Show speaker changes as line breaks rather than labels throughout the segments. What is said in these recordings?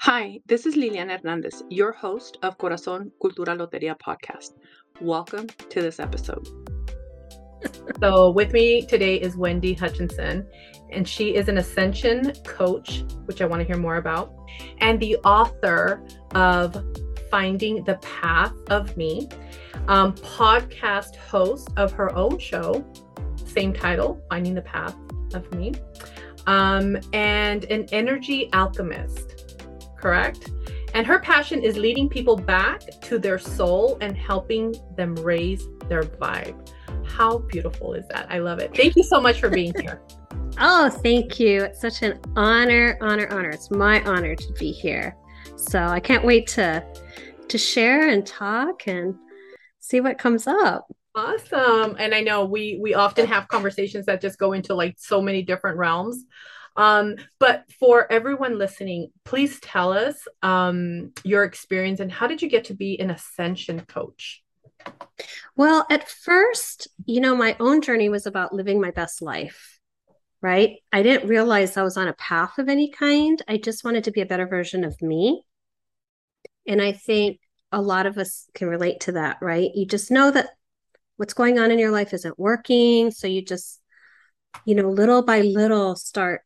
Hi, this is Liliana Hernandez, your host of Corazon Cultura Loteria podcast. Welcome to this episode.
So, with me today is Wendy Hutchinson, and she is an ascension coach, which I want to hear more about, and the author of Finding the Path of Me, um, podcast host of her own show, same title, Finding the Path of Me, um, and an energy alchemist correct? And her passion is leading people back to their soul and helping them raise their vibe. How beautiful is that? I love it. Thank you so much for being here.
oh, thank you. It's such an honor, honor, honor. It's my honor to be here. So I can't wait to to share and talk and see what comes up.
Awesome. And I know we we often have conversations that just go into like so many different realms. Um, but for everyone listening, please tell us um, your experience and how did you get to be an ascension coach?
Well, at first, you know, my own journey was about living my best life, right? I didn't realize I was on a path of any kind. I just wanted to be a better version of me. And I think a lot of us can relate to that, right? You just know that what's going on in your life isn't working. So you just, you know, little by little start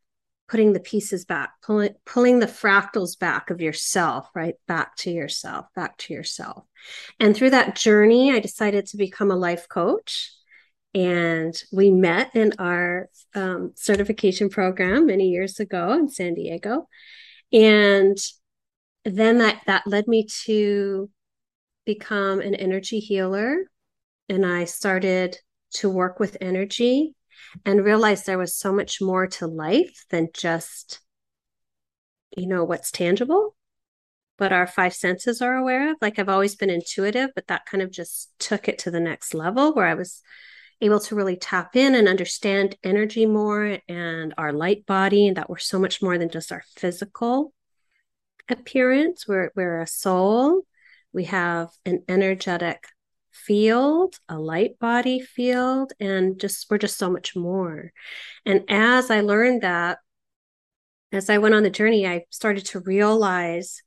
putting the pieces back, pulling pulling the fractals back of yourself, right? Back to yourself, back to yourself. And through that journey, I decided to become a life coach. And we met in our um, certification program many years ago in San Diego. And then that, that led me to become an energy healer. And I started to work with energy and realized there was so much more to life than just you know what's tangible but our five senses are aware of. Like i've always been intuitive but that kind of just took it to the next level where i was able to really tap in and understand energy more and our light body and that we're so much more than just our physical appearance. We're, we're a soul. We have an energetic field, a light body field, and just we're just so much more. And as I learned that, as I went on the journey, I started to realize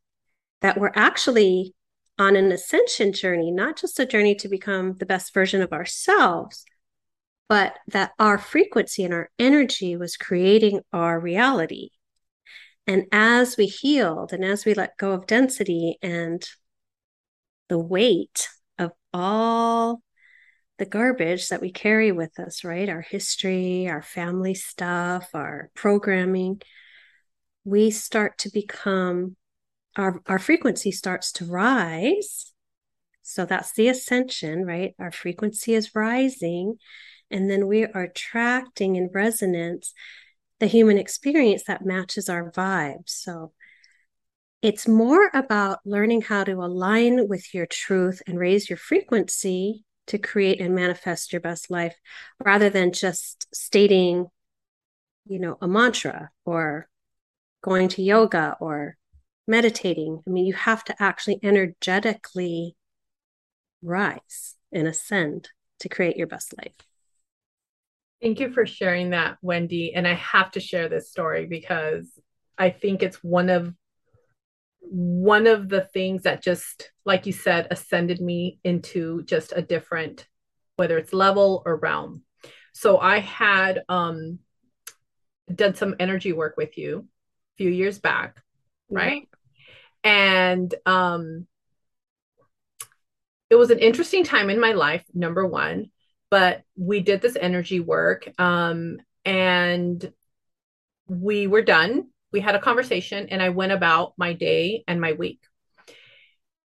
that we're actually on an ascension journey, not just a journey to become the best version of ourselves, but that our frequency and our energy was creating our reality. And as we healed and as we let go of density and the weight all the garbage that we carry with us, right? Our history, our family stuff, our programming, we start to become our our frequency starts to rise. So that's the ascension, right? Our frequency is rising and then we are attracting in resonance the human experience that matches our vibe. So it's more about learning how to align with your truth and raise your frequency to create and manifest your best life rather than just stating, you know, a mantra or going to yoga or meditating. I mean, you have to actually energetically rise and ascend to create your best life.
Thank you for sharing that, Wendy. And I have to share this story because I think it's one of one of the things that just like you said ascended me into just a different whether it's level or realm. So i had um done some energy work with you a few years back right? And um it was an interesting time in my life number one but we did this energy work um and we were done we had a conversation and I went about my day and my week.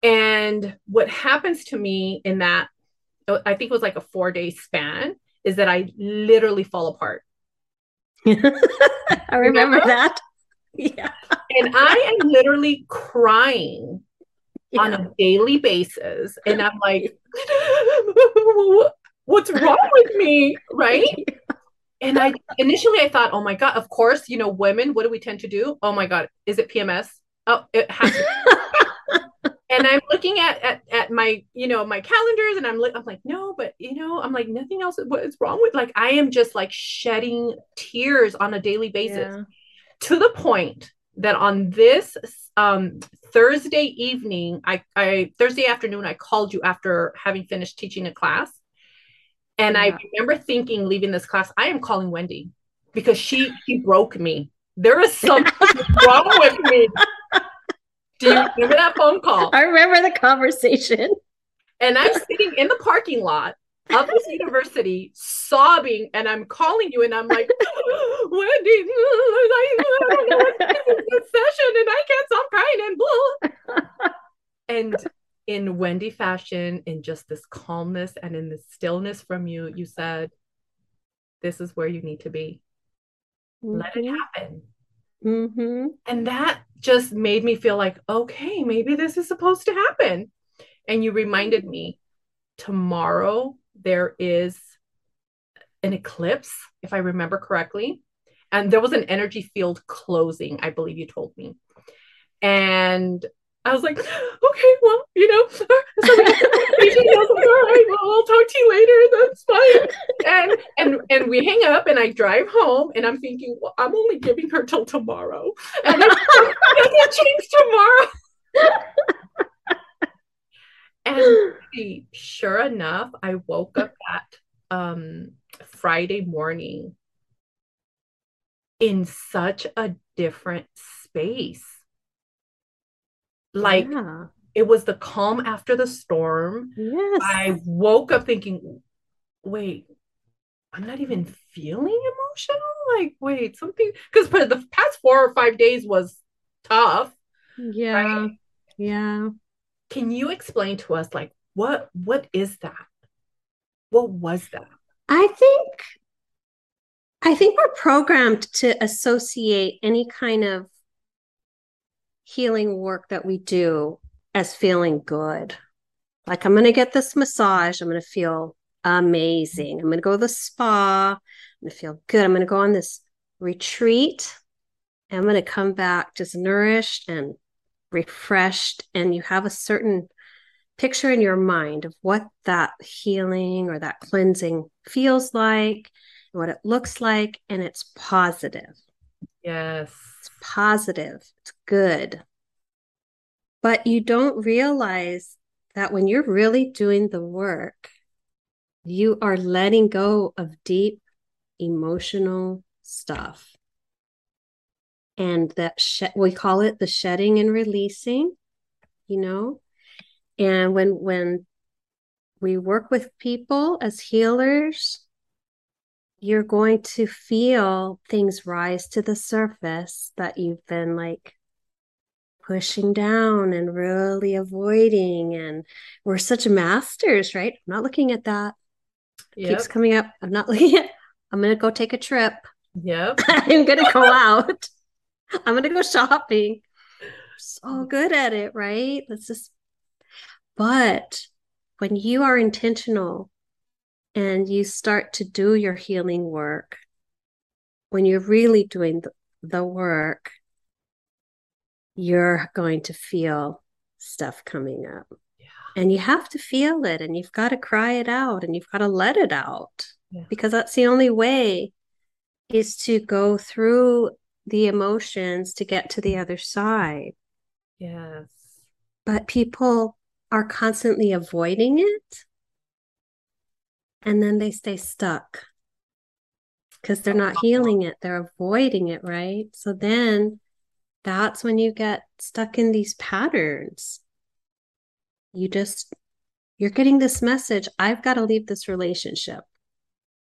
And what happens to me in that, oh, I think it was like a four day span, is that I literally fall apart.
I remember that.
Yeah. And I am literally crying yeah. on a daily basis. And I'm like, what's wrong with me? Right. And I initially I thought, oh my God, of course, you know, women, what do we tend to do? Oh my God, is it PMS? Oh, it has and I'm looking at, at at my, you know, my calendars and I'm li- I'm like, no, but you know, I'm like, nothing else. What is wrong with like I am just like shedding tears on a daily basis yeah. to the point that on this um, Thursday evening, I, I Thursday afternoon, I called you after having finished teaching a class. And yeah. I remember thinking, leaving this class, I am calling Wendy because she she broke me. There is something wrong with me. Do you remember that phone call?
I remember the conversation.
And I'm sitting in the parking lot of this university sobbing and I'm calling you and I'm like, Wendy, I don't know what this session and I can't stop crying and blah. and in Wendy fashion, in just this calmness and in the stillness from you, you said, This is where you need to be. Mm-hmm. Let it mm-hmm. happen.
Mm-hmm.
And that just made me feel like, okay, maybe this is supposed to happen. And you reminded me tomorrow there is an eclipse, if I remember correctly. And there was an energy field closing, I believe you told me. And I was like, okay, well, you know, so was all right, well, I'll talk to you later. That's fine. And and and we hang up, and I drive home, and I'm thinking, well, I'm only giving her till tomorrow, and it change tomorrow. and sure enough, I woke up that um, Friday morning in such a different space like yeah. it was the calm after the storm.
Yes.
I woke up thinking, wait, I'm not even feeling emotional. Like, wait, something because the past four or five days was tough.
Yeah. Right? Yeah.
Can you explain to us like what what is that? What was that?
I think I think we're programmed to associate any kind of healing work that we do as feeling good. Like, I'm going to get this massage. I'm going to feel amazing. I'm going to go to the spa. I'm going to feel good. I'm going to go on this retreat. I'm going to come back just nourished and refreshed. And you have a certain picture in your mind of what that healing or that cleansing feels like, what it looks like, and it's positive.
Yes.
It's positive. It's good. But you don't realize that when you're really doing the work, you are letting go of deep emotional stuff. And that sh- we call it the shedding and releasing, you know? And when when we work with people as healers, you're going to feel things rise to the surface that you've been like pushing down and really avoiding. And we're such masters, right? I'm not looking at that. Yep. Keeps coming up. I'm not looking at, I'm going to go take a trip.
Yep.
I'm going to go out. I'm going to go shopping. so mm. good at it, right? Let's just, but when you are intentional and you start to do your healing work, when you're really doing the, the work, you're going to feel stuff coming up. Yeah. And you have to feel it and you've got to cry it out and you've got to let it out yeah. because that's the only way is to go through the emotions to get to the other side.
Yes.
But people are constantly avoiding it and then they stay stuck because they're not healing it they're avoiding it right? So then that's when you get stuck in these patterns. You just you're getting this message i've got to leave this relationship.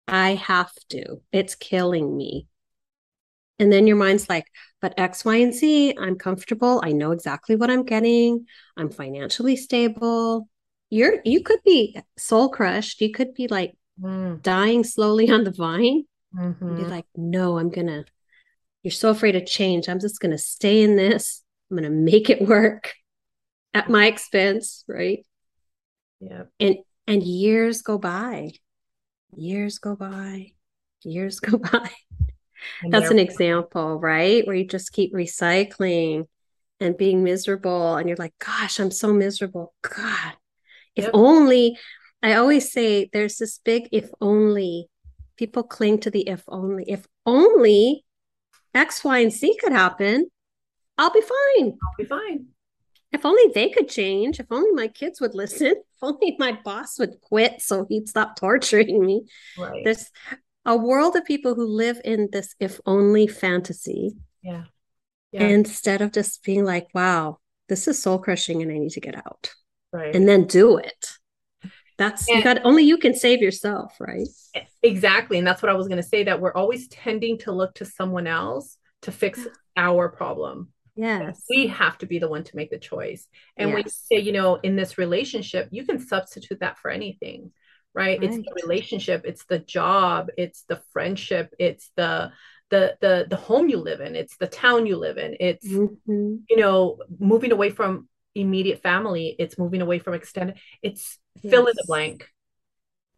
I have to. It's killing me. And then your mind's like but x y and z i'm comfortable. I know exactly what i'm getting. I'm financially stable you're you could be soul crushed. You could be like mm. dying slowly on the vine. Mm-hmm. be like no i'm gonna you're so afraid of change. I'm just gonna stay in this. I'm gonna make it work at my expense right?
Yeah
and and years go by. Years go by. Years go by. That's an example right? Where you just keep recycling and being miserable and you're like gosh i'm so miserable. God if yep. only, I always say there's this big if only. People cling to the if only. If only X, Y, and Z could happen, I'll be fine.
I'll be fine.
If only they could change. If only my kids would listen. If only my boss would quit so he'd stop torturing me.
Right.
There's a world of people who live in this if only fantasy.
Yeah. yeah.
Instead of just being like, wow, this is soul crushing and I need to get out.
Right.
And then do it. That's
And-
you got only you can save yourself, right?
Exactly. And that's what I was going to say that we're always tending to look to someone else to fix our problem.
Yes.
We have to be the one to make the choice. And when you say, you know, in this relationship, you can substitute that for anything, right? It's the relationship, it's the job, it's the friendship, it's the the the the home you live in, it's the town you live in, it's
Mhm.
you know, moving away from immediate family, it's moving away from extended, it's fill in the blank,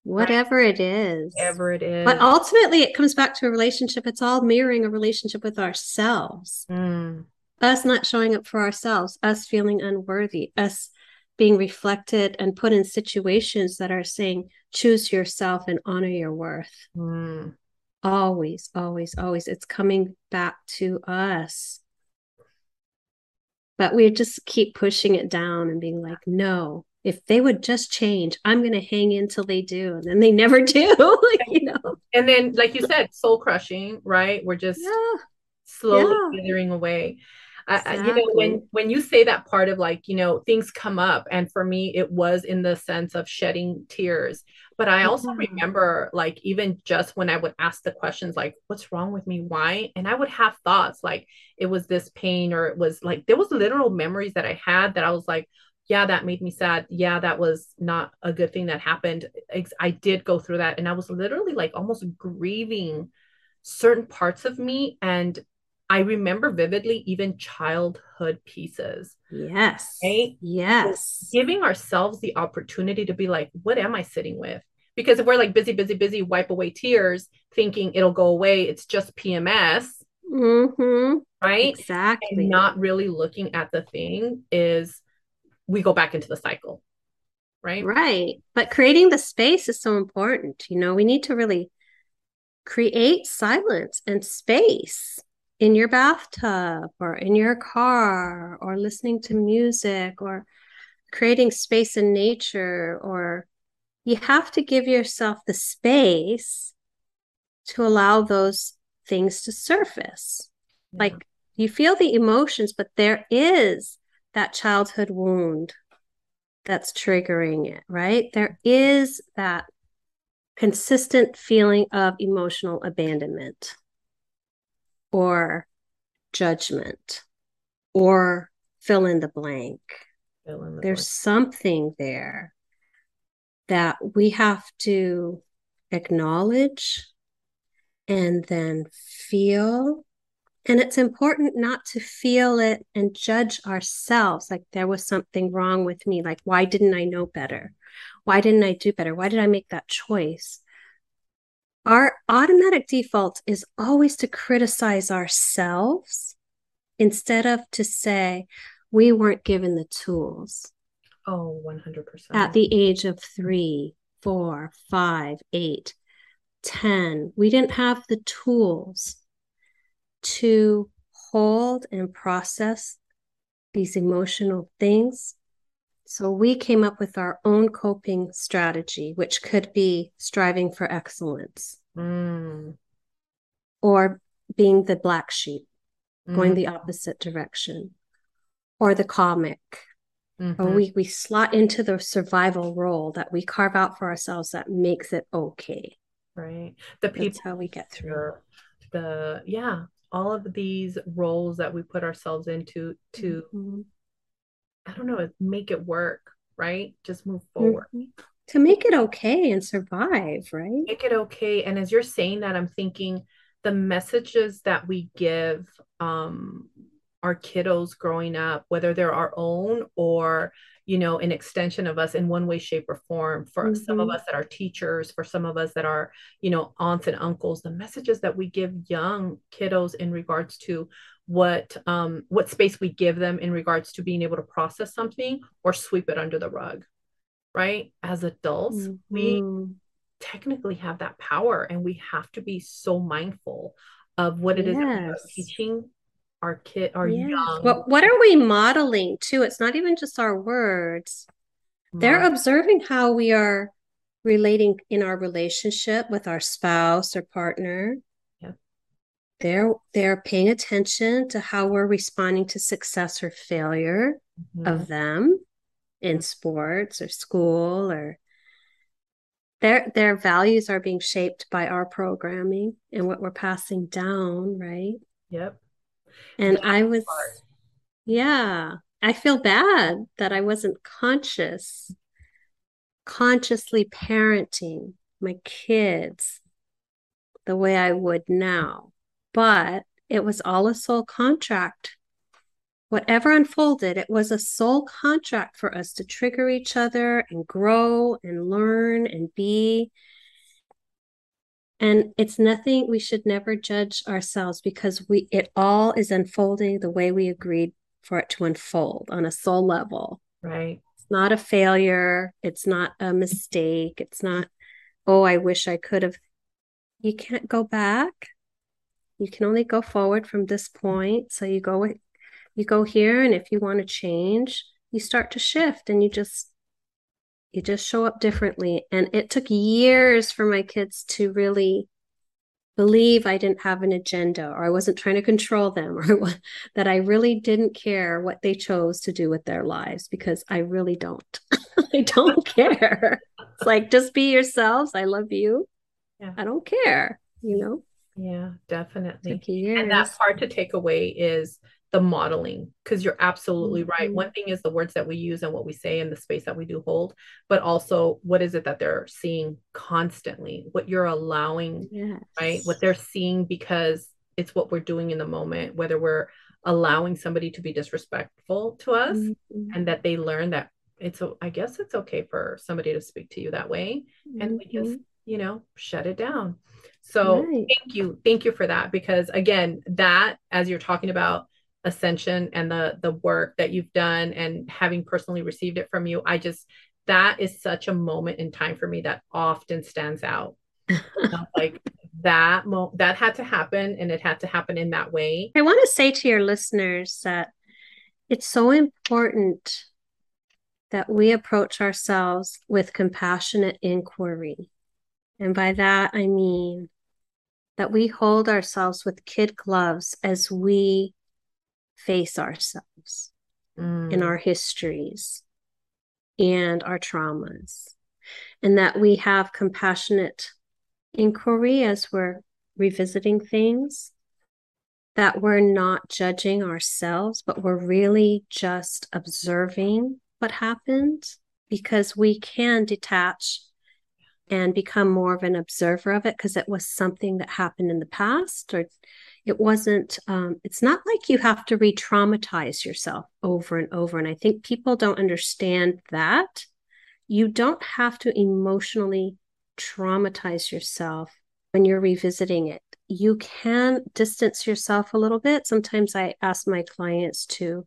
Whatever it is.
whatever it is.
But ultimately, it comes back to a relationship. It's all mirroring a relationship with ourselves.
Mm,
Us not showing up for ourselves, us feeling unworthy, us being reflected and put in situations that are saying, choose yourself and honor your worth.
mm.
Always, always, always. It's coming back to us. But we just keep pushing it down and being like, no, if they would just change, I'm going to hang in till they do. And then they never do. like, you know,
And then, like you said, soul crushing, right? We're just
yeah.
slowly
Yeah.
withering away. I, I- you know, when when you say that part of like, you know, things come up, and for me, it was in the sense of shedding tears. But I also
Yeah.
remember, like, even just when I would ask the questions, like, "What's wrong with me? Why?" and I would have thoughts like it was this pain, or it was like there was literal memories that I had that I was like, "Yeah, that made me sad. Yeah, that was not a good thing that happened." I did go through that, and I was literally like almost grieving certain parts of me and I remember vividly even childhood pieces,
Yes.
right?
Yes.
Giving ourselves the opportunity to be like, what am I sitting with? Because if we're like busy, busy, busy, wipe away tears, thinking it'll go away, it's just PMS,
Mm-hmm.
right?
Exactly.
And not really looking at the thing is we go back into the cycle, right?
Right. But creating the space is so important. You know, we need to really create silence and space in your bathtub or in your car or listening to music or creating space in nature or you have to give yourself the space to allow those things to surface. Like you feel the emotions, but there is that childhood wound that's triggering it, right? There is that consistent feeling of emotional abandonment or judgment or fill in the blank.
In the
There's
blank.
something there that we have to acknowledge and then feel. And it's important not to feel it and judge ourselves like there was something wrong with me. Like, why didn't I know better? Why didn't I do better? Why did I make that choice? Our automatic default is always to criticize ourselves instead of to say, we weren't given the tools
Oh, 100%.
at the age of three, four, five, eight, ten. We didn't have the tools to hold and process these emotional things. So we came up with our own coping strategy, which could be striving for excellence
Mm,
or being the black sheep, going
mm,
the opposite direction, or the comic. Or
mhm.
we, we slot into the survival role that we carve out for ourselves that makes it okay.
right. The people
That's how we get through.
The yeah all of these roles that we put ourselves into to
Mhm.
i don't know make it work right just move forward
Mhm. To make it okay and survive, right?
make it okay and as you're saying that i'm thinking the messages that we give um our kiddos growing up whether they're our own or you know an extension of us in one way shape or form for some of
Mhm.
us that are teachers for some of us that are you know aunts and uncles the messages that we give young kiddos in regards to what um what space we give them in regards to being able to process something or sweep it under the rug right as adults we
Mhm.
technically have that power and we have to be so mindful of what it is that we are teaching our kid, our
yeah.
young.
What what are we modeling too? It's not even just our words. They're observing how we are relating in our relationship with our spouse or partner.
Yep.
They're they're paying attention to how we're responding to success or failure
Mhm.
of them in sports or school or their their values are being shaped by our programming and what we're passing down, right?
Yep.
And
That
I was
part.
yeah, I feel bad that I wasn't conscious, consciously parenting my kids the way I would now. But it was all a soul contract. Whatever unfolded, it was a soul contract for us to trigger each other and grow and learn and be. And it's nothing, we should never judge ourselves because we it all is unfolding the way we agreed for it to unfold on a soul level.
Right.
It's not a failure. It's not a mistake. It's not, oh, I wish I could have. You can't go back. You can only go forward from this point. So you go you go here and if you want to change, you start to shift and you just you just show up differently. And it took years for my kids to really believe I didn't have an agenda or I wasn't trying to control them or that I really didn't care what they chose to do with their lives because I really don't. I don't care. It's like just be yourselves. I love you.
Yeah.
I don't care, you know.
Yeah, definitely. And that part to take away is the modeling, because you're absolutely right.
Mhm.
One thing is the words that we use and what we say and the space that we do hold, but also what is it that they're seeing constantly, what you're allowing,
yes.
right? What they're seeing because it's what we're doing in the moment, whether we're allowing somebody to be disrespectful to us
Mhm.
and that they learn that it's, I guess it's okay for somebody to speak to you that way. And we just,
Mhm.
you know, shut it down. So
Right.
thank you thank you for that because again that as you're talking about ascension and the the work that you've done and having personally received it from you i just that is such a moment in time for me that often stands out like that mo- that had to happen and it had to happen in that way
I want to say to your listeners that it's so important that we approach ourselves with compassionate inquiry. And by that, I mean that we hold ourselves with kid gloves as we face ourselves in
Mm,
our histories and our traumas, and that we have compassionate inquiry as we're revisiting things, that we're not judging ourselves, but we're really just observing what happened because we can detach and become more of an observer of it because it was something that happened in the past or it wasn't um, it's not like you have to re-traumatize yourself over and over and i think people don't understand that. You don't have to emotionally traumatize yourself when you're revisiting it. You can distance yourself a little bit. Sometimes i ask my clients to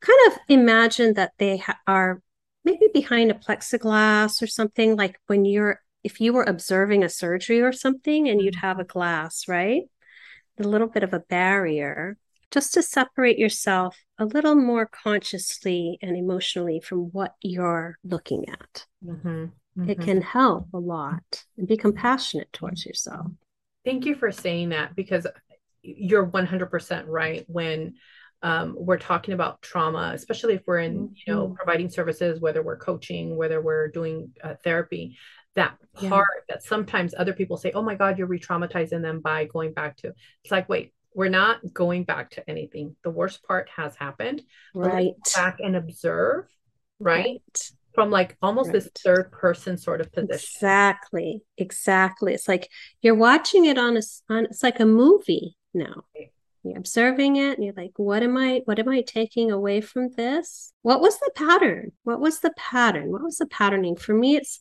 kind of imagine that they ha- are maybe behind a plexiglass or something like when you're if you were observing a surgery or something and you'd have a glass right a little bit of a barrier just to separate yourself a little more consciously and emotionally from what you're looking at.
mhm,
It
mhm.
can help a lot and be compassionate towards yourself.
Thank you for saying that because you're 100% right when um, we're talking about trauma, especially if we're in, you know,
Mhm.
providing services, whether we're coaching, whether we're doing uh, therapy, that
Yeah.
part that sometimes other people say, oh my God, you're re traumatizing them by going back to. It's like, wait, we're not going back to anything. The worst part has happened.
Right.
Back and observe, right?
Right.
From like almost this third person sort of position.
Exactly. Exactly. It's like you're watching it on a, on it's like a movie now.
Right.
You're observing it and you're like, what am I what am I taking away from this? What was the pattern? What was the pattern? What was the patterning? For me, it's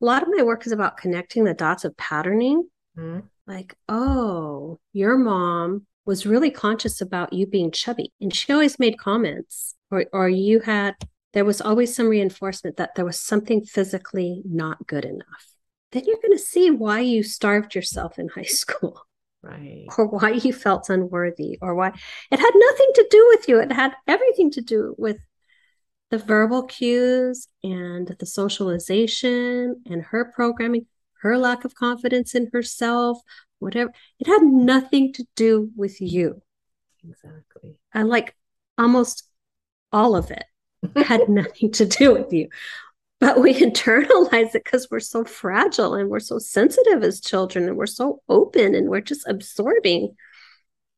a lot of my work is about connecting the dots of patterning.
Mhm.
Like, oh, your mom was really conscious about you being chubby. And she always made comments. Or or you had there was always some reinforcement that there was something physically not good enough. Then you're going to see why you starved yourself in high school.
right
or why you felt unworthy or why it had nothing to do with you it had everything to do with the verbal cues and the socialization and her programming her lack of confidence in herself whatever it had nothing to do with you.
Exactly.
And like almost all of it had nothing to do with you. But we internalize it because we're so fragile and we're so sensitive as children and we're so open and we're just absorbing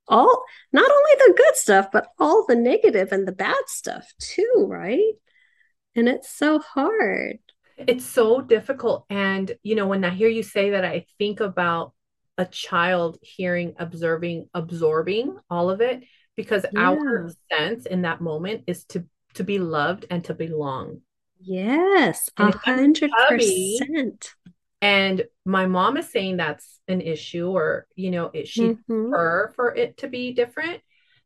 all not only the good stuff but all the negative and the bad stuff too right and it's so hard
it's so difficult and you know when i hear you say that i think about a child hearing observing absorbing all of it because yeah. our sense in that moment is to to be loved and to belong
Yes, a hundred percent.
And my mom is saying that's an issue, or you know, is she mm-hmm. her for it to be different.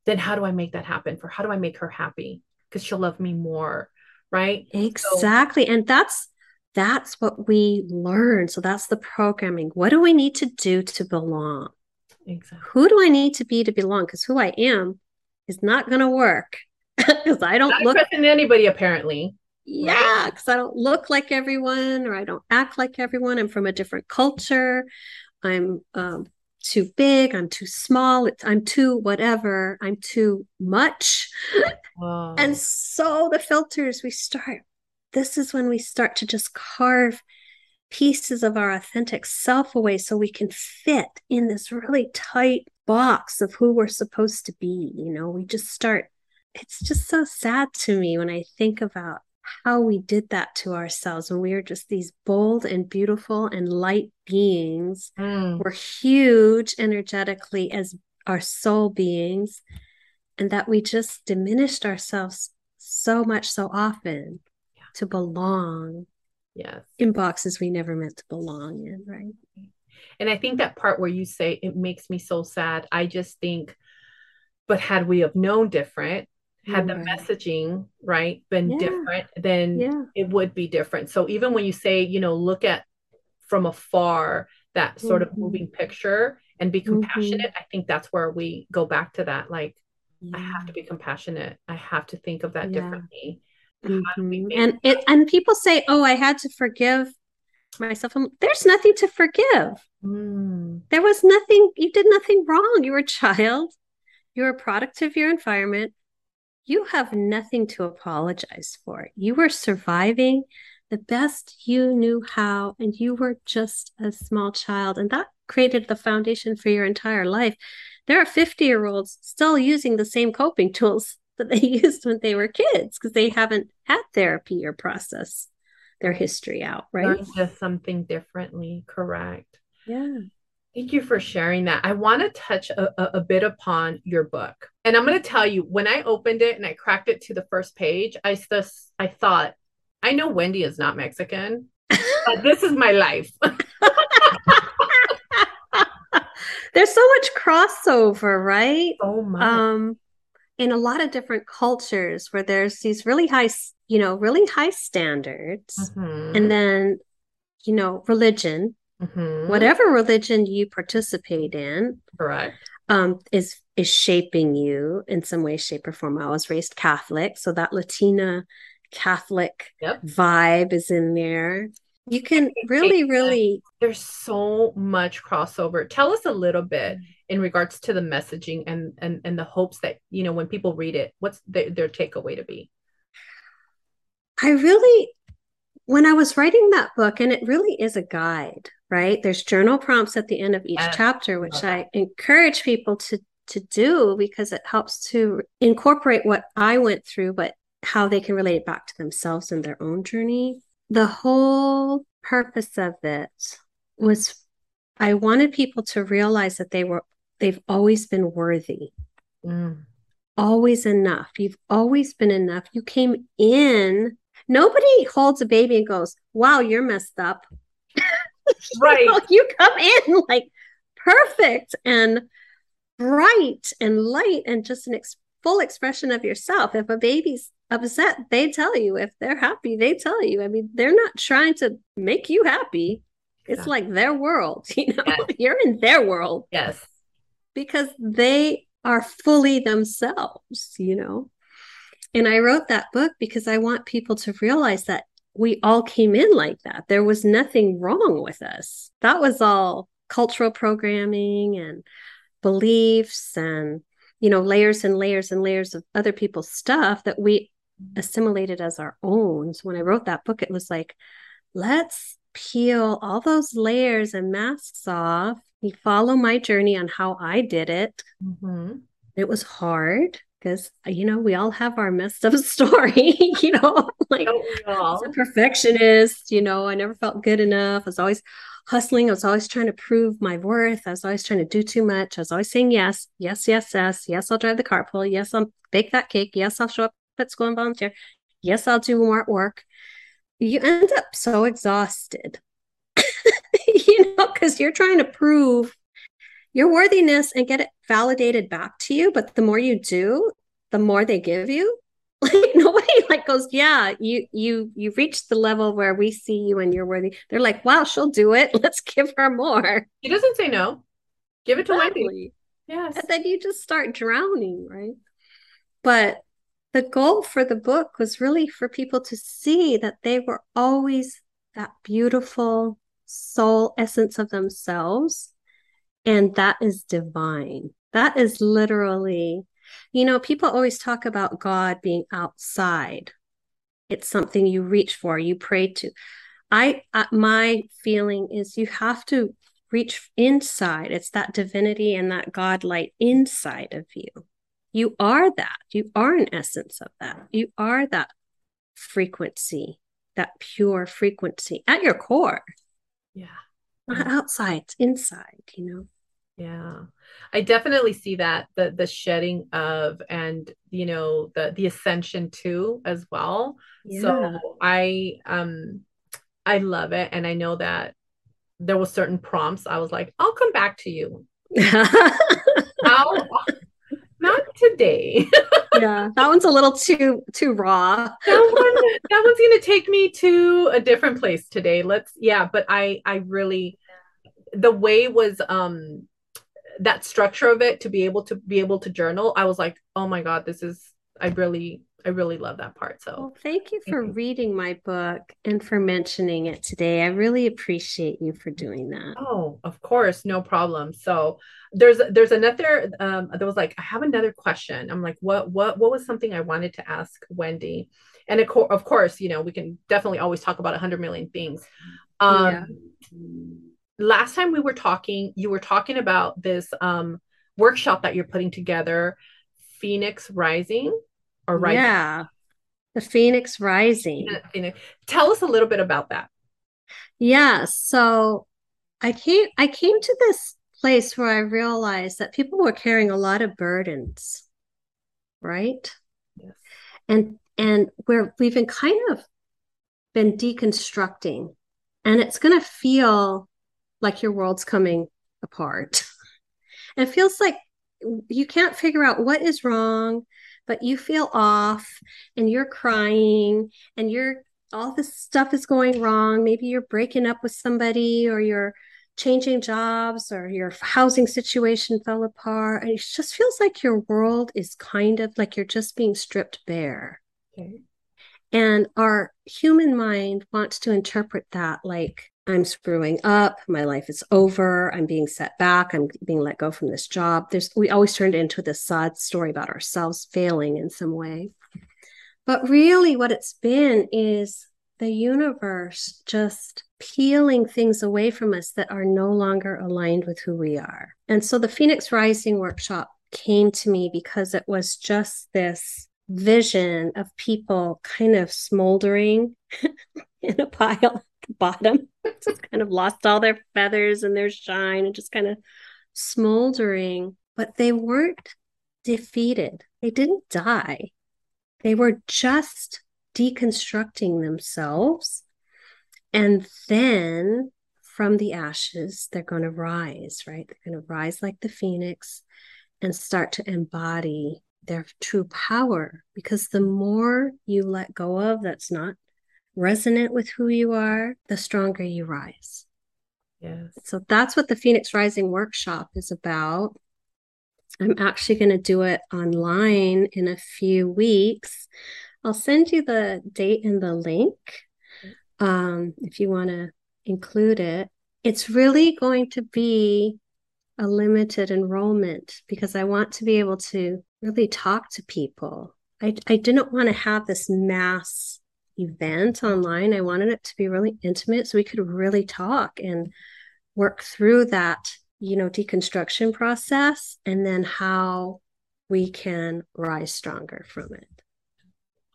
Then how do I make that happen? For how do I make her happy? Because she'll love me more, right?
Exactly, so, and that's that's what we learn. So that's the programming. What do we need to do to belong? Exactly. Who do I need to be to belong? Because who I am is not going to work because I don't not look
anybody apparently
yeah because i don't look like everyone or i don't act like everyone. I'm from a different culture. I'm um, too big i'm too small i'm too whatever i'm too much. Wow. and so the filters we start this is when we start to just carve pieces of our authentic self away so we can fit in this really tight box of who we're supposed to be you know? We just start it's just so sad to me when i think about how we did that to ourselves when we were just these bold and beautiful and light beings. Mm. We're huge energetically as our soul beings, and that we just diminished ourselves so much so often yeah. to belong.
Yes.
In boxes we never meant to belong in, right?
And I think that part where you say it makes me so sad, I just think, but had we have known different, had the messaging right been yeah. different then yeah. it would be different so even when you say you know look at from afar that sort mm-hmm. of moving picture and be mm-hmm. compassionate mm-hmm. i think that's where we go back to that like yeah. i have to be compassionate i have to think of that differently
mm-hmm. and it and people say oh i had to forgive myself there's nothing to forgive mm. there was nothing you did nothing wrong you were a child you were a product of your environment you have nothing to apologize for. You were surviving the best you knew how, and you were just a small child, and that created the foundation for your entire life. There are 50 year olds still using the same coping tools that they used when they were kids because they haven't had therapy or process their history out, right? Learn
just something differently, correct.
Yeah.
Thank you for sharing that. I want to touch a, a, bit upon your book. And I'm going to tell you, when I opened it and I cracked it to the first page, I just, I thought, I know Wendy is not Mexican, but this is my life.
There's so much crossover, right?
Oh my.
Um, in a lot of different cultures where there's these really high, you know, really high standards, mm-hmm. and then, you know, religion Mm-hmm. Whatever religion you participate in,
correct,
um, is is shaping you in some way, shape, or form. I was raised Catholic, so that Latina Catholic yep. vibe is in there. You can really, really.
There's so much crossover. Tell us a little bit in regards to the messaging and and and the hopes that you know when people read it, what's their, their takeaway to be?
I really when I was writing that book, and it really is a guide, right? There's journal prompts at the end of each chapter, which I encourage people to to do because it helps to incorporate what I went through, but how they can relate it back to themselves and their own journey. The whole purpose of it was I wanted people to realize that they were they've always been worthy. Mm. Always enough. You've always been enough. You came in Nobody holds a baby and goes, "Wow, you're messed up."
Right. you,
know, you come in like perfect and bright and light and just an ex- full expression of yourself. If a baby's upset, they tell you. If they're happy, they tell you. I mean, they're not trying to make you happy. It's yeah. like their world, you know. Yes. You're in their world.
Yes.
because they are fully themselves, you know. And I wrote that book because I want people to realize that we all came in like that. There was nothing wrong with us. That was all cultural programming and beliefs and you know layers and layers and layers of other people's stuff that we assimilated as our own. So when I wrote that book, it was like, let's peel all those layers and masks off. You follow my journey on how I did it. Mm-hmm. It was hard because you know we all have our messed up story. you know, like a perfectionist. You know, I never felt good enough. I was always hustling. I was always trying to prove my worth. I was always trying to do too much. I was always saying yes, yes, yes, yes, yes. I'll drive the carpool. Yes, I'll bake that cake. Yes, I'll show up at school and volunteer. Yes, I'll do more at work. You end up so exhausted, you know, because you're trying to prove your worthiness and get it validated back to you. But the more you do, the more they give you. Like nobody like goes, yeah, you you you reached the level where we see you and you're worthy. They're like, wow, she'll do it. Let's give her more.
He doesn't say no. Give it to exactly. Wendy.
Yes. And then you just start drowning, right? But the goal for the book was really for people to see that they were always that beautiful soul essence of themselves. And that is divine. That is literally, you know, people always talk about God being outside. It's something you reach for, you pray to. I, uh, my feeling is you have to reach inside. It's that divinity and that God light inside of you you are that. You are an essence of that. You are that frequency, that pure frequency at your core.
Yeah.
Not outside, it's inside, you know.
Yeah. I definitely see that the the shedding of and you know the the ascension too as well. Yeah. So I um I love it and I know that there was certain prompts I was like I'll come back to you. Not today.
yeah, that one's a little too too raw.
that one that one's gonna take me to a different place today. Let's yeah, but I I really the way was um that structure of it to be able to be able to journal, I was like, oh my god, this is I really I really love that part. So
well, thank you for thank you. reading my book and for mentioning it today. I really appreciate you for doing that.
Oh, of course, no problem. So there's there's another um there was like I have another question. I'm like, what what what was something I wanted to ask Wendy? And of, co- of course, you know, we can definitely always talk about a hundred million things. Um yeah. Last time we were talking, you were talking about this um workshop that you're putting together, Phoenix Rising or rising.
Yeah. The Phoenix Rising.
Phoenix. Tell us a little bit about that.
Yeah. So I came I came to this place where I realized that people were carrying a lot of burdens, right? Yes. And and where we've been kind of been deconstructing, and it's going to feel like your world's coming apart. And it feels like you can't figure out what is wrong, but you feel off, and you're crying, and you're all this stuff is going wrong. Maybe you're breaking up with somebody, or you're changing jobs or your housing situation fell apart. And it just feels like your world is kind of like you're just being stripped bare. Okay. And our human mind wants to interpret that like I'm screwing up, my life is over, I'm being set back, I'm being let go from this job. There's we always turned into this sad story about ourselves failing in some way. But really what it's been is the universe just peeling things away from us that are no longer aligned with who we are. And so the Phoenix Rising workshop came to me because it was just this vision of people kind of smoldering in a pile bottom, just kind of lost all their feathers and their shine and just kind of smoldering, but they weren't defeated. They didn't die. They were just deconstructing themselves. And then from the ashes, they're going to rise, right? They're going to rise like the phoenix and start to embody their true power. Because the more you let go of that's not resonant with who you are, the stronger you rise.
Yes.
So that's what the Phoenix Rising workshop is about. I'm actually going to do it online in a few weeks. I'll send you the date and the link um, if you want to include it. It's really going to be a limited enrollment because I want to be able to really talk to people. I, I didn't want to have this mass event online. I wanted it to be really intimate so we could really talk and work through that, you know, deconstruction process and then how we can rise stronger from it.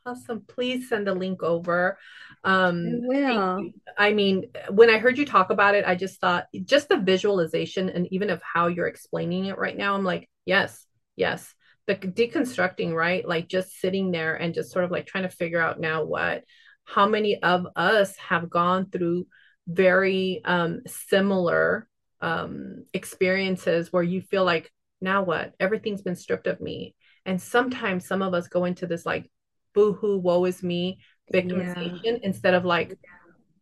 Awesome. Please send the link over. Um,
I will.
I mean, when I heard you talk about it, I just thought just the visualization and even of how you're explaining it right now, I'm like, yes, yes. The deconstructing, right? Like just sitting there and just sort of like trying to figure out now what, how many of us have gone through very um, similar um, experiences where you feel like, now what? Everything's been stripped of me. And sometimes some of us go into this like boohoo, woe is me victimization yeah. instead of like,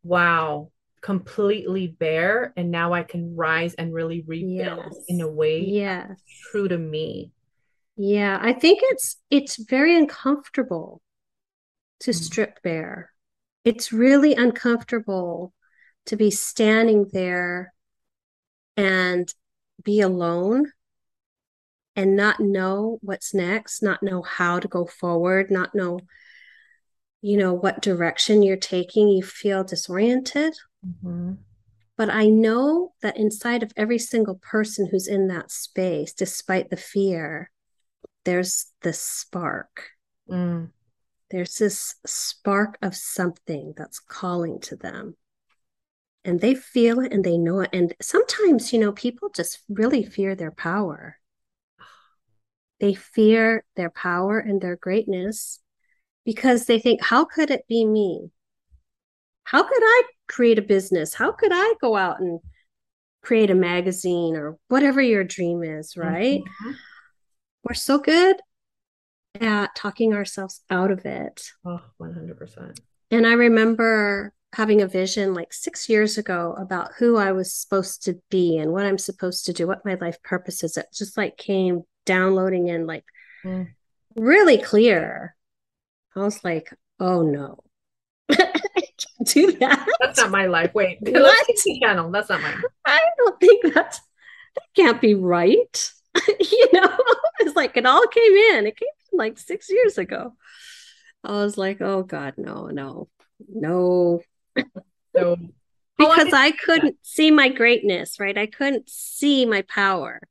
wow, completely bare. And now I can rise and really rebuild yes. in a way
yes.
true to me.
Yeah, I think it's it's very uncomfortable to mm. strip bare. It's really uncomfortable to be standing there and be alone and not know what's next, not know how to go forward, not know, you know, what direction you're taking. You feel disoriented. Mm-hmm. But I know that inside of every single person who's in that space, despite the fear, there's this spark. Mm. There's this spark of something that's calling to them. And they feel it and they know it. And sometimes, you know, people just really fear their power. They fear their power and their greatness because they think, how could it be me? How could I create a business? How could I go out and create a magazine or whatever your dream is, right? Mm-hmm. We're so good at talking ourselves out of it.
Oh, 100%.
And I remember having a vision like six years ago about who I was supposed to be and what I'm supposed to do, what my life purpose is. It just like came downloading in like mm. really clear. I was like, oh no. Can't do that.
That's not my life. Wait, what? channel. That's not mine.
I don't think that's that can't be right. you know, it's like it all came in. It came in like six years ago. I was like, oh God, no, no, no. no. because I couldn't see my greatness, right? I couldn't see my power.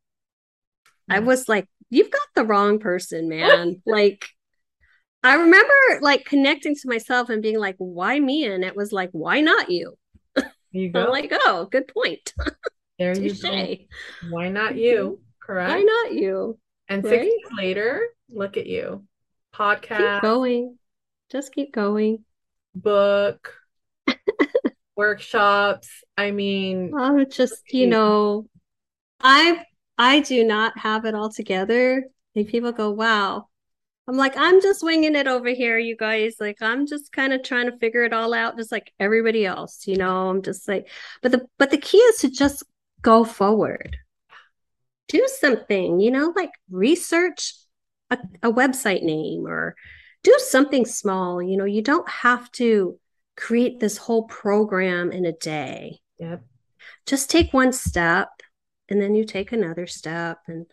I mm. was like, you've got the wrong person, man. like, I remember like connecting to myself and being like, why me? And it was like, why not you?
You go.
I'm like, oh, good point.
there you go. Why not mm-hmm. you? Correct.
Why not you?
And right? six years later, look at you. Podcast.
Keep going. Just keep going.
Book. workshops. I mean,
oh, just you know, I've I do not have it all together. And people go, wow. I'm like, I'm just winging it over here, you guys. Like, I'm just kind of trying to figure it all out, just like everybody else, you know. I'm just like, but the but the key is to just go forward. Do something, you know, like research a, a website name or do something small. You know, you don't have to create this whole program in a day.
Yep.
Just take one step and then you take another step and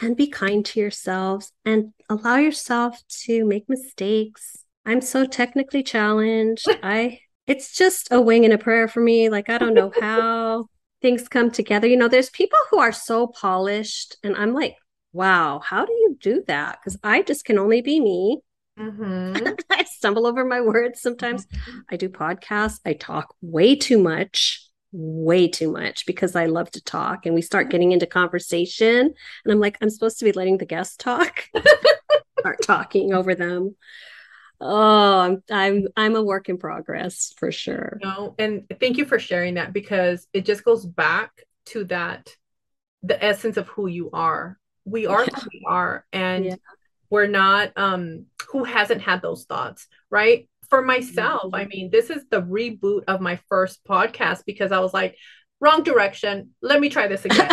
and be kind to yourselves and allow yourself to make mistakes i'm so technically challenged i it's just a wing and a prayer for me like i don't know how things come together. You know there's people who are so polished and i'm like wow how do you do that? Because i just can only be me. Mm-hmm. i stumble over my words sometimes. Mm-hmm. i do podcasts. I talk way too much way too much because I love to talk and we start getting into conversation and I'm like I'm supposed to be letting the guests talk. Start talking over them oh I'm I'm I'm a work in progress for sure
no and thank you for sharing that because it just goes back to that the essence of who you are we are yeah. who we are and yeah. we're not um who hasn't had those thoughts right for myself, I mm-hmm. mean, this is the reboot of my first podcast because I was like, wrong direction. Let me try this again.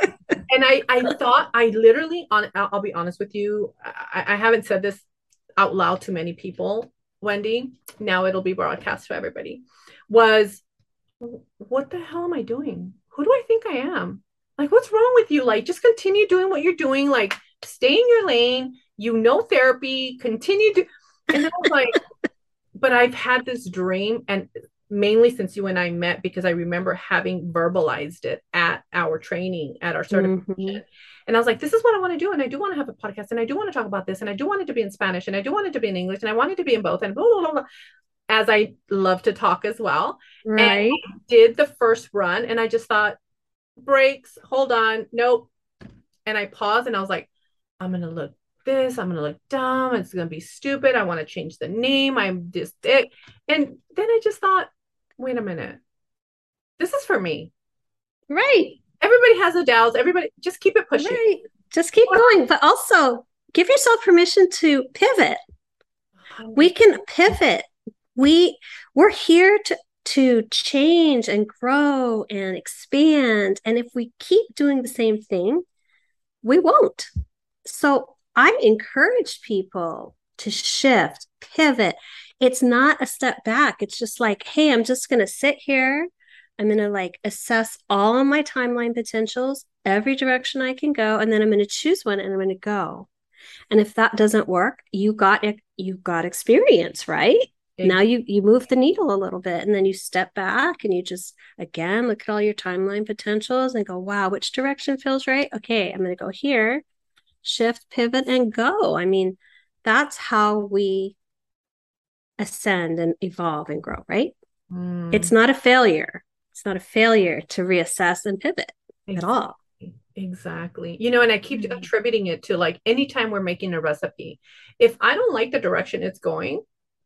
and and I, I thought I literally on I'll, I'll be honest with you, I, I haven't said this out loud to many people, Wendy. Now it'll be broadcast to everybody. Was what the hell am I doing? Who do I think I am? Like, what's wrong with you? Like, just continue doing what you're doing. Like, stay in your lane. You know therapy. Continue to. And I was like, but I've had this dream, and mainly since you and I met, because I remember having verbalized it at our training, at our certification. Mm-hmm. And I was like, this is what I want to do. And I do want to have a podcast. And I do want to talk about this. And I do want it to be in Spanish. And I do want it to be in English. And I want it to be in both. And blah, blah, blah, as I love to talk as well.
Right.
did the first run. And I just thought, brakes, hold on, nope. And I paused and I was like, I'm going to look this. I'm going to look dumb. It's going to be stupid. I want to change the name. I'm just it. And then I just thought, wait a minute. This is for me.
Right.
Everybody has a doubts. Everybody just keep it pushing.
Right. Just keep going. But also give yourself permission to pivot. Um, we can pivot. We we're here to to change and grow and expand. And if we keep doing the same thing, we won't. So I encourage people to shift, pivot. It's not a step back. It's just like, hey, I'm just going to sit here. I'm going to like assess all of my timeline potentials, every direction I can go, and then I'm going to choose one and I'm going to go. And if that doesn't work, you got it, you got experience, right? now you you move the needle a little bit and then you step back and you just again look at all your timeline potentials and go wow which direction feels right okay i'm going to go here shift pivot and go i mean that's how we ascend and evolve and grow right mm. it's not a failure it's not a failure to reassess and pivot exactly. at all
exactly you know and i keep mm. attributing it to like anytime we're making a recipe if i don't like the direction it's going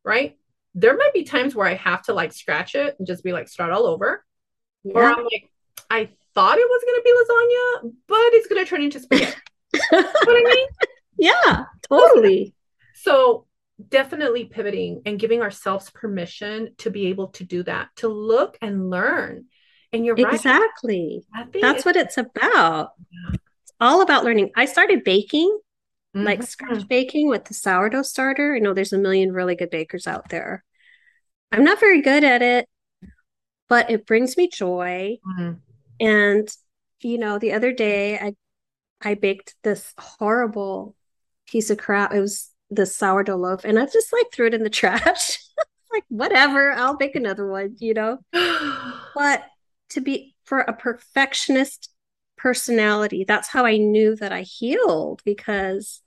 right there might be times where I have to like scratch it and just be like, start all over. Yeah. Or I'm like, I thought it was going to be lasagna, but it's going to turn into spaghetti. you know what I mean?
Yeah, totally.
So definitely pivoting and giving ourselves permission to be able to do that, to look and learn. And you're
exactly. right. Exactly. That's what it's about. Yeah. It's all about learning. I started baking mm-hmm. like scratch baking with the sourdough starter. I know there's a million really good bakers out there. I'm not very good at it, but it brings me joy. Mm-hmm. And you know, the other day I I baked this horrible piece of crap. It was the sourdough loaf, and I just like threw it in the trash. like whatever, I'll bake another one, you know. but to be for a perfectionist personality, that's how I knew that I healed because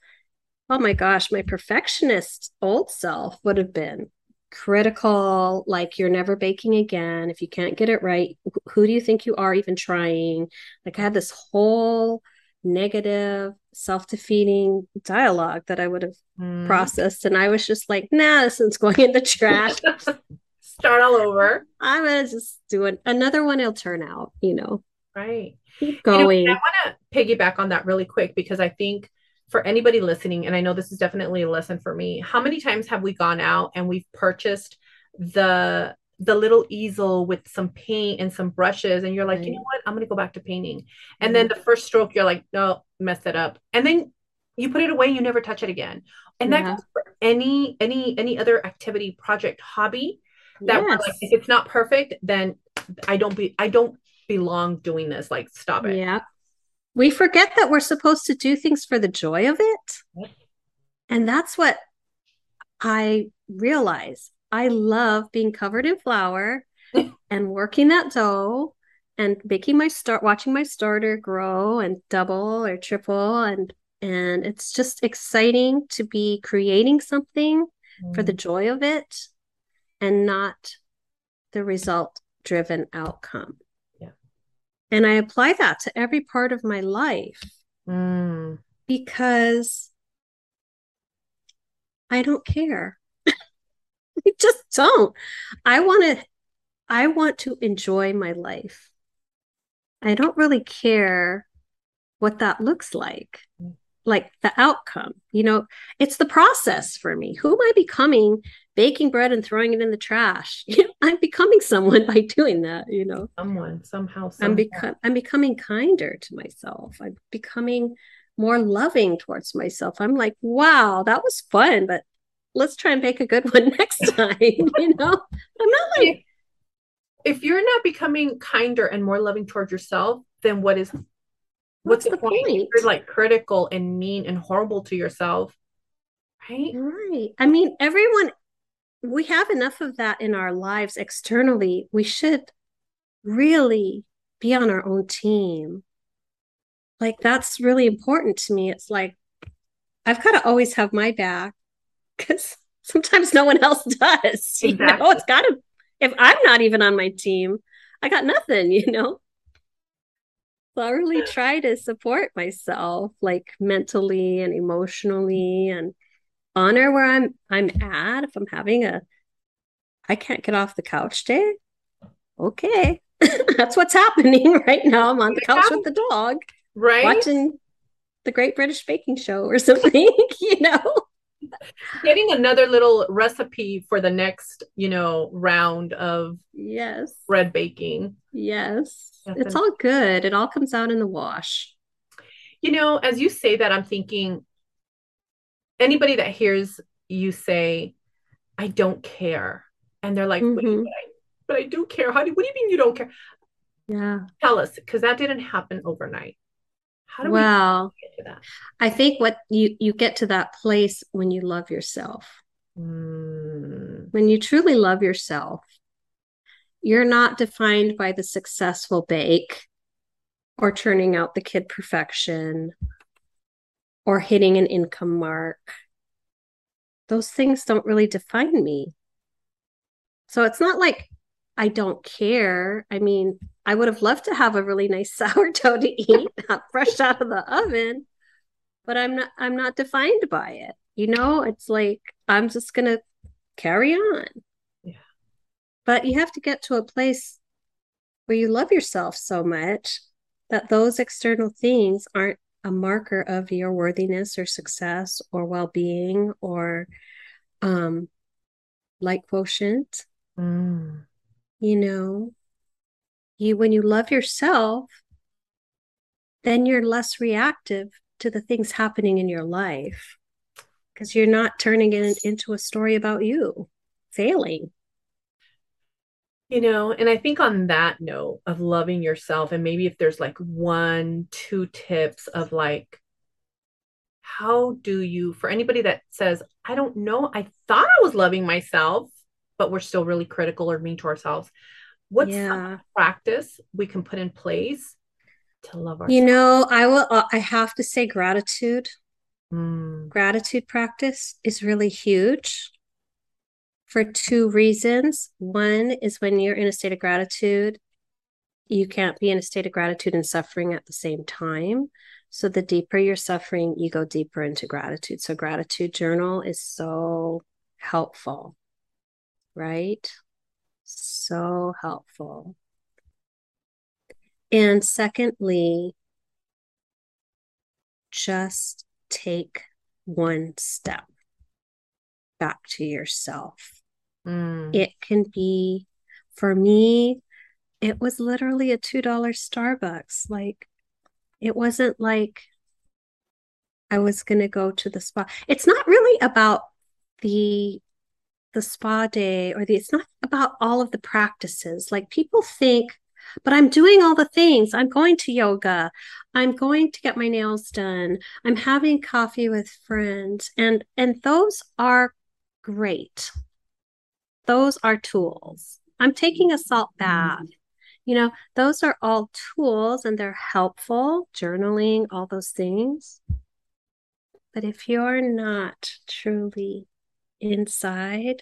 oh my gosh, my perfectionist old self would have been critical, like you're never baking again. If you can't get it right, who do you think you are even trying? Like I had this whole negative, self defeating dialogue that I would have mm. processed. And I was just like, nah, this is going in the trash.
Start all over.
I'm going to just do it. Another one, it'll turn out, you know.
Right.
Keep going.
You know, I want to piggyback on that really quick because I think for anybody listening, and I know this is definitely a lesson for me, how many times have we gone out and we've purchased the the little easel with some paint and some brushes and you're like right. you know what i'm going to go back to painting and mm-hmm. then the first stroke you're like no mess it up and then you put it away you never touch it again and yeah. that goes for any any any other activity project hobby that yes. like, if it's not perfect then i don't be i don't belong doing this like stop it
yeah we forget that we're supposed to do things for the joy of it. And that's what I realize. I love being covered in flour and working that dough and making my start watching my starter grow and double or triple and and it's just exciting to be creating something mm. for the mm. joy of it and not the result driven outcome Yeah. and I apply that to every part of my life mm. because I don't care. I just don't. I want to I want to enjoy my life. I don't really care what that looks like. like the outcome. You know, it's the process for me. Who am I becoming baking bread and throwing it in the trash? You know, I'm becoming someone by doing that, you know.
Someone somehow.
I'm become I'm becoming kinder to myself. I'm becoming more loving towards myself. I'm like, wow, that was fun, but let's try and make a good one next time. you know, I'm not like
if you're not becoming kinder and more loving towards yourself, then what is what's, what's the, the point? point? You're like critical and mean and horrible to yourself. Right?
Right. I mean, everyone we have enough of that in our lives externally. We should really be on our own team. Like that's really important to me. It's like I've got to always have my back because sometimes no one else does. Exactly. You know, it's got to, if I'm not even on my team, I got nothing, you know? So I really try to support myself, like mentally and emotionally, and honor where I'm I'm at. If I'm having a I can't get off the couch day, okay. That's what's happening right now. I'm on the couch with the dog,
right?
Watching the Great British Baking Show or something, you know
getting another little recipe for the next you know round of
yes.
bread baking.
Yes. It's all good. It all comes out in the wash.
You know as you say that i'm thinking anybody that hears you say i don't care and they're like mm-hmm. but, I, but, I, do care how do what do you mean you don't care?
Yeah.
Tell us because that didn't happen overnight
how do well, we get to that? I think what you you get to that place when you love yourself. Mm. When you truly love yourself, you're not defined by the successful bake or turning out the kid perfection or hitting an income mark. Those things don't really define me. So it's not like I don't care. I mean, I would have loved to have a really nice sourdough to eat, fresh out of the oven, but I'm not I'm not defined by it. You know, it's like I'm just going to carry on.
Yeah.
But you have to get to a place where you love yourself so much that those external things aren't a marker of your worthiness or success or well-being or um like quotient.
Mm
you know you when you love yourself then you're less reactive to the things happening in your life. Because you're not turning it into a story about you failing.
You know and i think on that note of loving yourself and maybe if there's like one two tips of like how do you for anybody that says i don't know i thought i was loving myself but we're still really critical or mean to ourselves. What's yeah. practice we can put in place to love ourselves?
You know, I will. Uh, I have to say, gratitude.
Mm.
Gratitude practice is really huge for two reasons. One is when you're in a state of gratitude, you can't be in a state of gratitude and suffering at the same time. So the deeper you're suffering, you go deeper into gratitude. So gratitude journal is so helpful right? So helpful. And secondly, just take one step back to yourself.
Mm.
It can be, for me, it was literally a $2 Starbucks. Like, it wasn't like I was going to go to the spa. It's not really about the the spa day or the it's not about all of the practices. Like people think but i'm doing all the things. I'm going to yoga. I'm going to get my nails done. I'm having coffee with friends. And and those are great. Those are tools. I'm taking a salt bath. You know those are all tools and they're helpful journaling all those things. But if you're not truly inside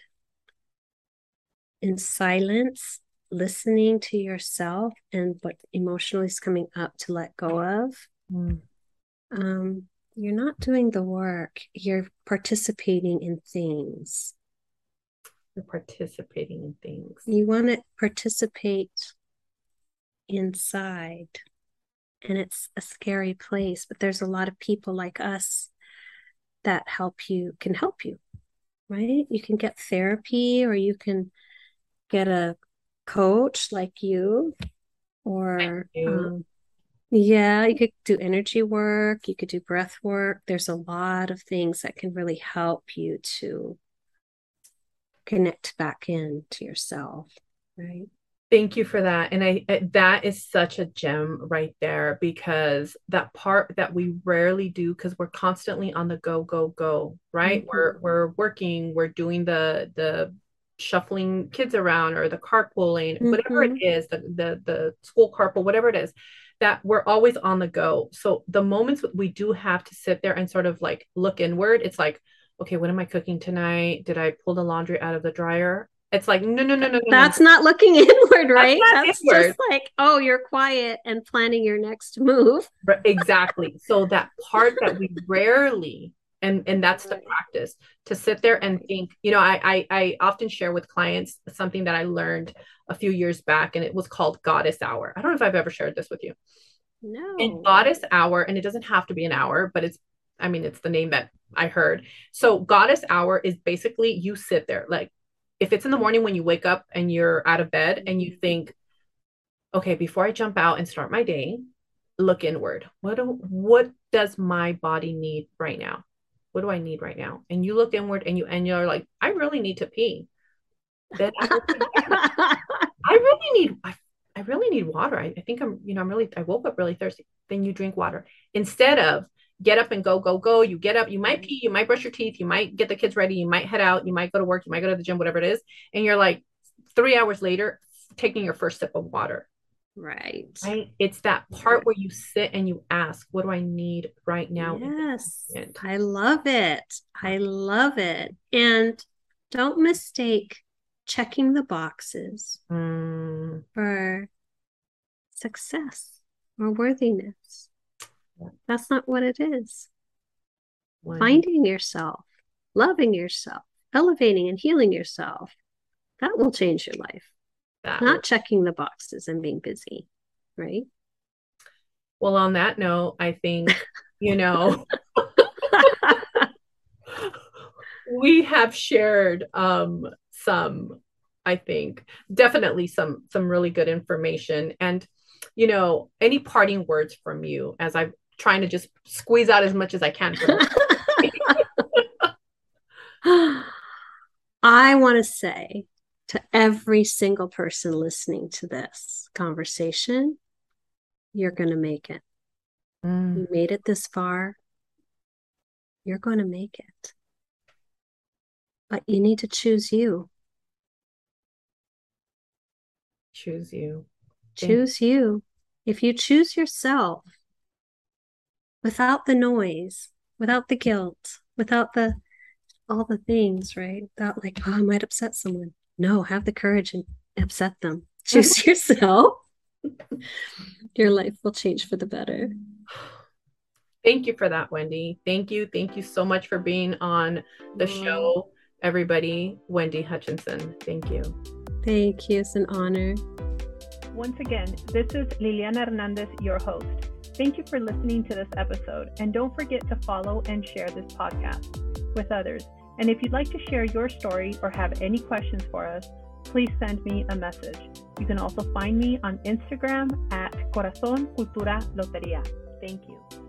in silence, listening to yourself and what emotionally is coming up to let go of,
mm.
um, you're not doing the work. You're participating in things.
You're participating in things.
You want to participate inside and it's a scary place, but there's a lot of people like us that help you, can help you, right? You can get therapy or you can get a coach like you, or
you.
Um, yeah, you could do energy work, you could do breath work. There's a lot of things that can really help you to connect back in to yourself, right?
Thank you for that. And I, I, that is such a gem right there because that part that we rarely do because we're constantly on the go go go, right? Mm-hmm. We're we're working, we're doing the the shuffling kids around or the carpooling, mm-hmm. whatever it mm-hmm. the the the school carpool, whatever it is that we're always on the go. So the moments we do have to sit there and sort of like look inward, it's like, okay, what am I cooking tonight? Did I pull the laundry out of the dryer? It's like, no, no, no, no.
That's
no.
not looking inward, right?
That's, That's inward.
just like, oh, you're quiet and planning your next move.
exactly. so that part that we rarely and and that's the practice to sit there and think you know I, I i often share with clients something that i learned a few years back and it was called goddess hour i don't know if i've ever shared this with you
no
in goddess hour and it doesn't have to be an hour but it's i mean it's the name that i heard so goddess hour is basically you sit there like if it's in the morning when you wake up and you're out of bed and you mm-hmm. think okay before i jump out and start my day look inward what do, what does my body need right now what do I need right now? And you look inward and you and you're like, I really need to pee. Then I, I really need I, I really need water. I, I think I'm, you know, I'm really I woke up really thirsty. Then you drink water. Instead of get up and go, go, go. You get up, you might pee, you might brush your teeth, you might get the kids ready, you might head out, you might go to work, you might go to the gym, whatever it is. And you're like three hours later, taking your first sip of water.
Right.
Right. It's that part where you sit and you ask, what do I need right now?
Yes. I love it. I love it. And don't mistake checking the boxes
mm.
for success or worthiness. That's not what it is. Finding yourself, loving yourself, elevating and healing yourself, that will change your life that. Not checking the boxes and being busy, right?
Well, on that note, I think, you know, we have shared um, some, I think, definitely some some really good information. And, you know, any parting words from you as I'm trying to just squeeze out as much as I can.
I want to say to every single person listening to this conversation, you're going to make it.
Mm.
You made it this far, you're going to make it. But you need to choose you.
Choose you.
choose you. If you choose yourself without the noise, without the guilt, without the all the things, right? Without like, oh, I might upset someone. No, have the courage and upset them. Choose yourself. Your life will change for the better.
Thank you for that, Wendy. Thank you. Thank you so much for being on the mm-hmm. show, everybody. Wendy Hutchinson. Thank you.
Thank you. It's an honor.
Once again, this is Liliana Hernandez, your host. Thank you for listening to this episode, and don't forget to follow and share this podcast with others and if you'd like to share your story or have any questions for us, please send me a message. You can also find me on Instagram at Corazon Cultura Loteria. Thank you.